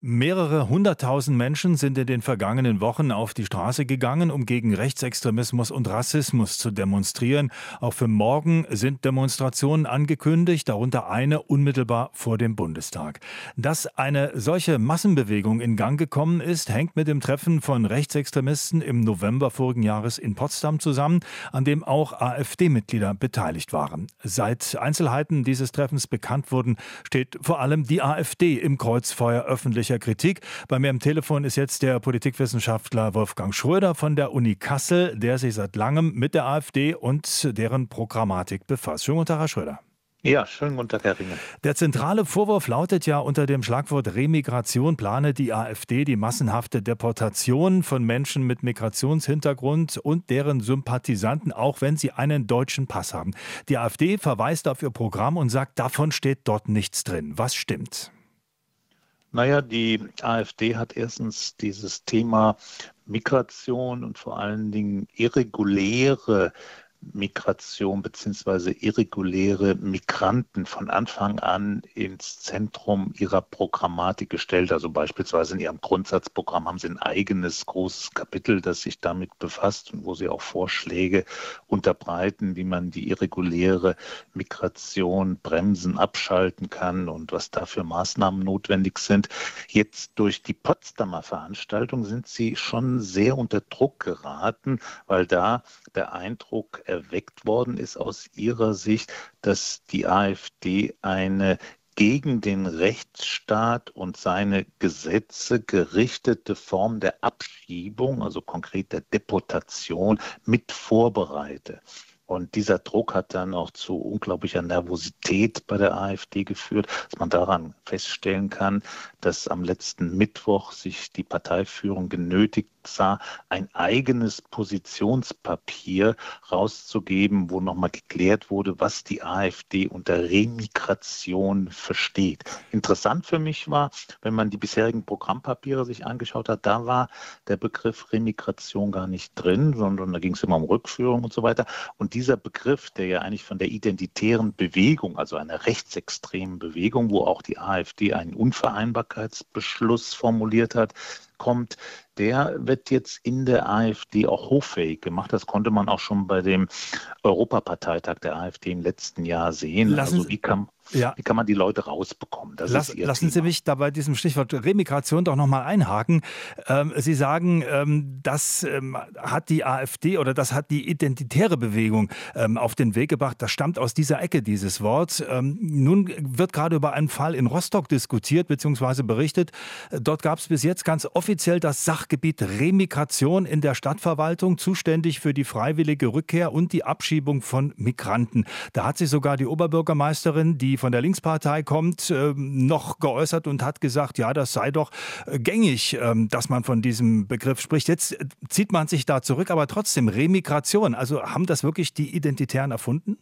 Mehrere hunderttausend Menschen sind in den vergangenen Wochen auf die Straße gegangen, um gegen Rechtsextremismus und Rassismus zu demonstrieren. Auch für morgen sind Demonstrationen angekündigt, darunter eine unmittelbar vor dem Bundestag. Dass eine solche Massenbewegung in Gang gekommen ist, hängt mit dem Treffen von Rechtsextremisten im November vorigen Jahres in Potsdam zusammen, an dem auch AfD-Mitglieder beteiligt waren. Seit Einzelheiten dieses Treffens bekannt wurden, steht vor allem die AfD im Kreuzfeuer öffentlich öffentlicher Kritik. Bei mir am Telefon ist jetzt der Politikwissenschaftler Wolfgang Schröder von der Uni Kassel, der sich seit langem mit der AfD und deren Programmatik befasst. Schönen guten Tag, Herr Schröder. Ja, schönen guten Tag, Herr Ringe. Der zentrale Vorwurf lautet ja unter dem Schlagwort Remigration plane die AfD die massenhafte Deportation von Menschen mit Migrationshintergrund und deren Sympathisanten, auch wenn sie einen deutschen Pass haben. Die AfD verweist auf ihr Programm und sagt, davon steht dort nichts drin. Was stimmt? Naja, die AfD hat erstens dieses Thema Migration und vor allen Dingen irreguläre Migration beziehungsweise irreguläre Migranten von Anfang an ins Zentrum ihrer Programmatik gestellt. Also beispielsweise in ihrem Grundsatzprogramm haben sie ein eigenes großes Kapitel, das sich damit befasst und wo sie auch Vorschläge unterbreiten, wie man die irreguläre Migration bremsen, abschalten kann und was da für Maßnahmen notwendig sind. Jetzt durch die Potsdamer Veranstaltung sind sie schon sehr unter Druck geraten, weil da der Eindruck erweckt worden ist aus Ihrer Sicht, dass die AfD eine gegen den Rechtsstaat und seine Gesetze gerichtete Form der Abschiebung, also konkret der Deportation, mit vorbereite. Und dieser Druck hat dann auch zu unglaublicher Nervosität bei der AfD geführt, dass man daran feststellen kann, dass am letzten Mittwoch sich die Parteiführung genötigt sah, ein eigenes Positionspapier rauszugeben, wo nochmal geklärt wurde, was die AfD unter Remigration versteht. Interessant für mich war, wenn man die bisherigen Programmpapiere sich angeschaut hat, da war der Begriff Remigration gar nicht drin, sondern da ging es immer um Rückführung und so weiter. Und dieser Begriff, der ja eigentlich von der identitären Bewegung, also einer rechtsextremen Bewegung, wo auch die AfD einen Unvereinbarkeitsbeschluss formuliert hat, kommt, der wird jetzt in der AfD auch hoffähig gemacht. Das konnte man auch schon bei dem Europaparteitag der AfD im letzten Jahr sehen. Lassen also wie kann, ja. wie kann man die Leute rausbekommen? Lass, lassen Thema. Sie mich da bei diesem Stichwort Remigration doch nochmal einhaken. Ähm, Sie sagen, ähm, das ähm, hat die AfD oder das hat die identitäre Bewegung ähm, auf den Weg gebracht. Das stammt aus dieser Ecke, dieses Wort. Ähm, nun wird gerade über einen Fall in Rostock diskutiert bzw. berichtet. Dort gab es bis jetzt ganz offiziell offiziell das Sachgebiet Remigration in der Stadtverwaltung, zuständig für die freiwillige Rückkehr und die Abschiebung von Migranten. Da hat sich sogar die Oberbürgermeisterin, die von der Linkspartei kommt, ähm, noch geäußert und hat gesagt, ja, das sei doch äh, gängig, ähm, dass man von diesem Begriff spricht. Jetzt äh, zieht man sich da zurück, aber trotzdem Remigration. Also haben das wirklich die Identitären erfunden?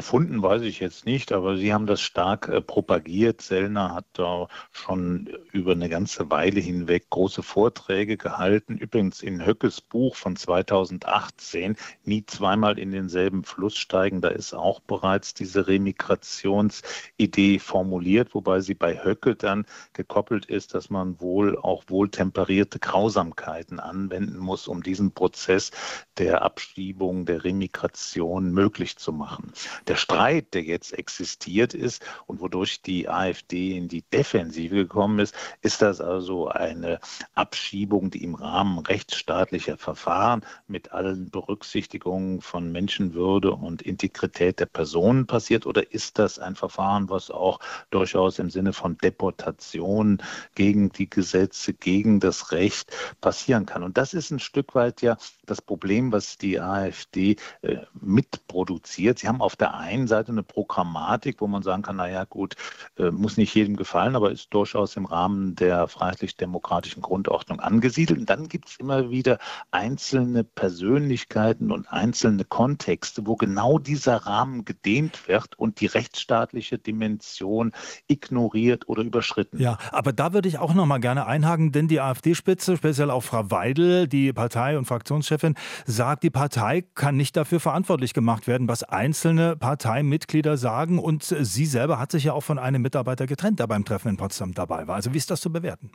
Erfunden weiß ich jetzt nicht, aber Sie haben das stark äh, propagiert. Sellner hat da schon über eine ganze Weile hinweg große Vorträge gehalten. Übrigens in Höckes Buch von 2018, Nie zweimal in denselben Fluss steigen, da ist auch bereits diese Remigrationsidee formuliert, wobei sie bei Höcke dann gekoppelt ist, dass man wohl auch wohltemperierte Grausamkeiten anwenden muss, um diesen Prozess der Abschiebung, der Remigration möglich zu machen. Der Streit, der jetzt existiert ist und wodurch die AfD in die Defensive gekommen ist, ist das also eine Abschiebung, die im Rahmen rechtsstaatlicher Verfahren mit allen Berücksichtigungen von Menschenwürde und Integrität der Personen passiert oder ist das ein Verfahren, was auch durchaus im Sinne von Deportation gegen die Gesetze, gegen das Recht passieren kann? Und das ist ein Stück weit ja das Problem, was die AfD äh, mitproduziert. Sie haben auf der einen Seite eine Programmatik, wo man sagen kann, naja gut, äh, muss nicht jedem gefallen, aber ist durchaus im Rahmen der freiheitlich-demokratischen Grundordnung angesiedelt. Und dann gibt es immer wieder einzelne Persönlichkeiten und einzelne Kontexte, wo genau dieser Rahmen gedehnt wird und die rechtsstaatliche Dimension ignoriert oder überschritten. Ja, aber da würde ich auch noch mal gerne einhaken, denn die AfD-Spitze, speziell auch Frau Weidel, die Partei- und Fraktionschefin sagt, die Partei kann nicht dafür verantwortlich gemacht werden, was einzelne Parteimitglieder sagen. Und sie selber hat sich ja auch von einem Mitarbeiter getrennt, der beim Treffen in Potsdam dabei war. Also wie ist das zu bewerten?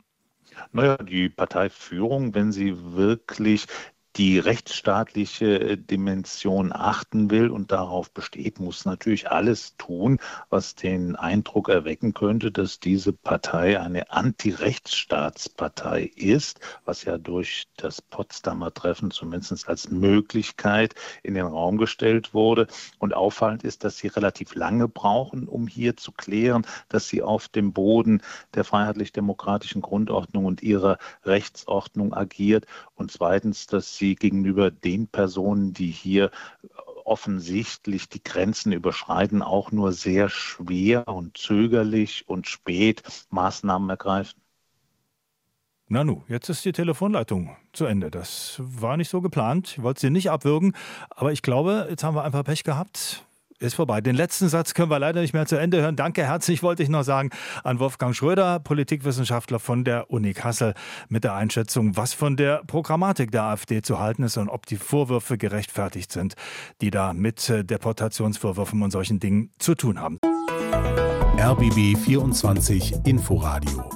Naja, die Parteiführung, wenn sie wirklich die rechtsstaatliche äh, Dimension achten will und darauf besteht, muss natürlich alles tun, was den Eindruck erwecken könnte, dass diese Partei eine Anti-Rechtsstaatspartei ist, was ja durch das Potsdamer Treffen zumindest als Möglichkeit in den Raum gestellt wurde. Und auffallend ist, dass sie relativ lange brauchen, um hier zu klären, dass sie auf dem Boden der freiheitlich-demokratischen Grundordnung und ihrer Rechtsordnung agiert. Und zweitens, dass sie sie gegenüber den Personen, die hier offensichtlich die Grenzen überschreiten, auch nur sehr schwer und zögerlich und spät Maßnahmen ergreifen. Nanu, jetzt ist die Telefonleitung zu Ende. Das war nicht so geplant. Ich wollte sie nicht abwürgen, aber ich glaube, jetzt haben wir einfach Pech gehabt ist vorbei. Den letzten Satz können wir leider nicht mehr zu Ende hören. Danke herzlich, wollte ich noch sagen, an Wolfgang Schröder, Politikwissenschaftler von der Uni Kassel, mit der Einschätzung, was von der Programmatik der AfD zu halten ist und ob die Vorwürfe gerechtfertigt sind, die da mit äh, Deportationsvorwürfen und solchen Dingen zu tun haben. RBB 24 Inforadio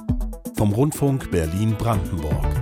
vom Rundfunk Berlin-Brandenburg.